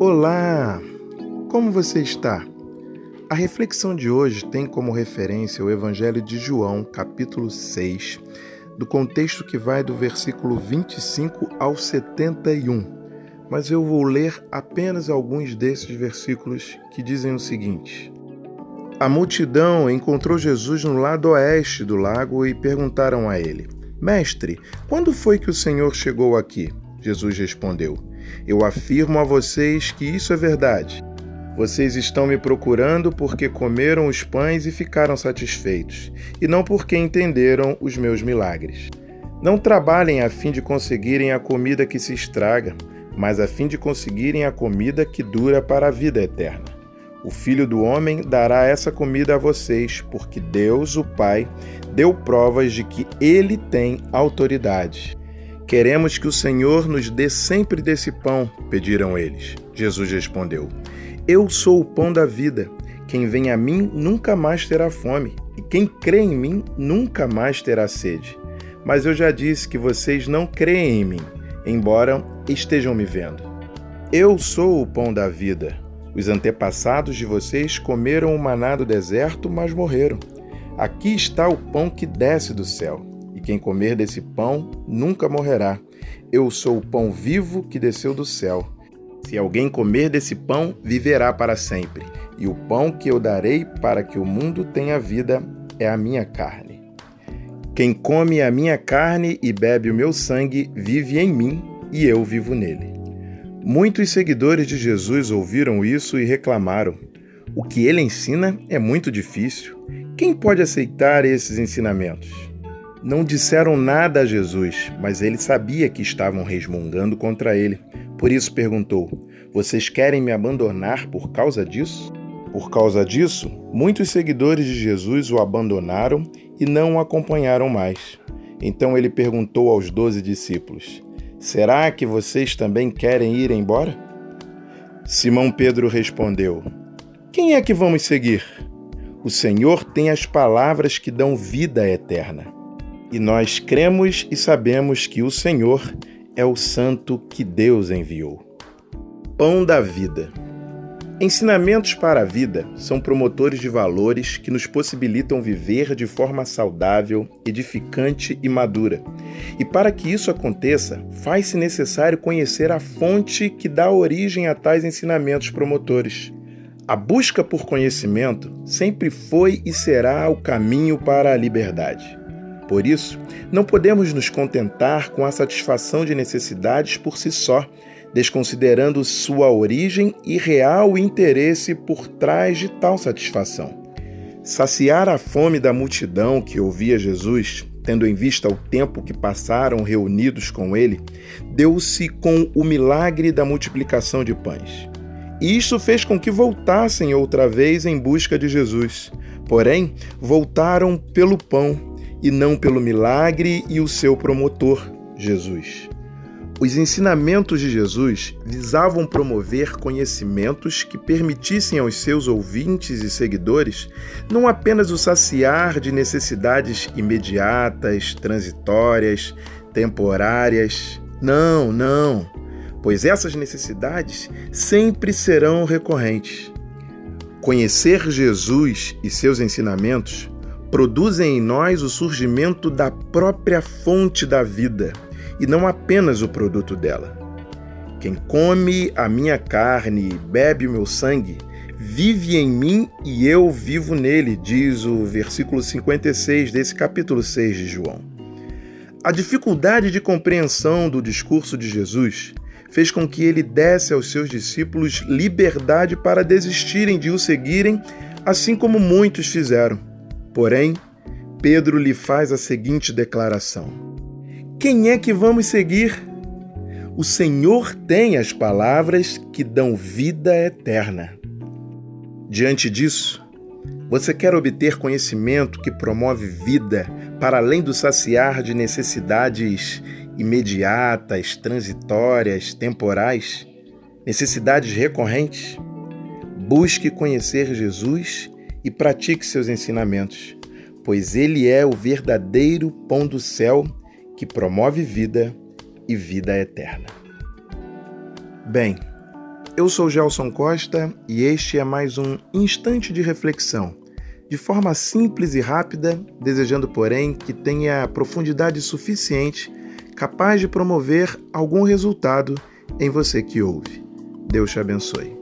Olá! Como você está? A reflexão de hoje tem como referência o Evangelho de João, capítulo 6, do contexto que vai do versículo 25 ao 71. Mas eu vou ler apenas alguns desses versículos que dizem o seguinte: A multidão encontrou Jesus no lado oeste do lago e perguntaram a ele: Mestre, quando foi que o Senhor chegou aqui? Jesus respondeu: Eu afirmo a vocês que isso é verdade. Vocês estão me procurando porque comeram os pães e ficaram satisfeitos, e não porque entenderam os meus milagres. Não trabalhem a fim de conseguirem a comida que se estraga, mas a fim de conseguirem a comida que dura para a vida eterna. O Filho do Homem dará essa comida a vocês, porque Deus, o Pai, deu provas de que ele tem autoridade. Queremos que o Senhor nos dê sempre desse pão, pediram eles. Jesus respondeu: Eu sou o pão da vida. Quem vem a mim nunca mais terá fome, e quem crê em mim nunca mais terá sede. Mas eu já disse que vocês não creem em mim, embora estejam me vendo. Eu sou o pão da vida. Os antepassados de vocês comeram o maná do deserto, mas morreram. Aqui está o pão que desce do céu, quem comer desse pão nunca morrerá. Eu sou o pão vivo que desceu do céu. Se alguém comer desse pão, viverá para sempre. E o pão que eu darei para que o mundo tenha vida é a minha carne. Quem come a minha carne e bebe o meu sangue vive em mim e eu vivo nele. Muitos seguidores de Jesus ouviram isso e reclamaram: O que ele ensina é muito difícil. Quem pode aceitar esses ensinamentos? Não disseram nada a Jesus, mas ele sabia que estavam resmungando contra ele. Por isso perguntou: Vocês querem me abandonar por causa disso? Por causa disso, muitos seguidores de Jesus o abandonaram e não o acompanharam mais. Então ele perguntou aos doze discípulos: Será que vocês também querem ir embora? Simão Pedro respondeu: Quem é que vamos seguir? O Senhor tem as palavras que dão vida eterna. E nós cremos e sabemos que o Senhor é o Santo que Deus enviou. Pão da Vida. Ensinamentos para a vida são promotores de valores que nos possibilitam viver de forma saudável, edificante e madura. E para que isso aconteça, faz-se necessário conhecer a fonte que dá origem a tais ensinamentos promotores. A busca por conhecimento sempre foi e será o caminho para a liberdade. Por isso, não podemos nos contentar com a satisfação de necessidades por si só desconsiderando sua origem e real interesse por trás de tal satisfação. Saciar a fome da multidão que ouvia Jesus, tendo em vista o tempo que passaram reunidos com ele, deu-se com o milagre da multiplicação de pães. E isto fez com que voltassem outra vez em busca de Jesus. Porém, voltaram pelo pão e não pelo milagre e o seu promotor, Jesus. Os ensinamentos de Jesus visavam promover conhecimentos que permitissem aos seus ouvintes e seguidores não apenas o saciar de necessidades imediatas, transitórias, temporárias. Não, não, pois essas necessidades sempre serão recorrentes. Conhecer Jesus e seus ensinamentos produzem em nós o surgimento da própria fonte da vida e não apenas o produto dela. Quem come a minha carne e bebe o meu sangue, vive em mim e eu vivo nele, diz o versículo 56 desse capítulo 6 de João. A dificuldade de compreensão do discurso de Jesus fez com que ele desse aos seus discípulos liberdade para desistirem de o seguirem, assim como muitos fizeram. Porém, Pedro lhe faz a seguinte declaração: quem é que vamos seguir? O Senhor tem as palavras que dão vida eterna. Diante disso, você quer obter conhecimento que promove vida para além do saciar de necessidades imediatas, transitórias, temporais, necessidades recorrentes? Busque conhecer Jesus e pratique seus ensinamentos, pois Ele é o verdadeiro pão do céu que promove vida e vida eterna. Bem, Eu sou Gelson Costa e este é mais um instante de reflexão, de forma simples e rápida, desejando, porém, que tenha profundidade suficiente, capaz de promover algum resultado em você que ouve. Deus te abençoe.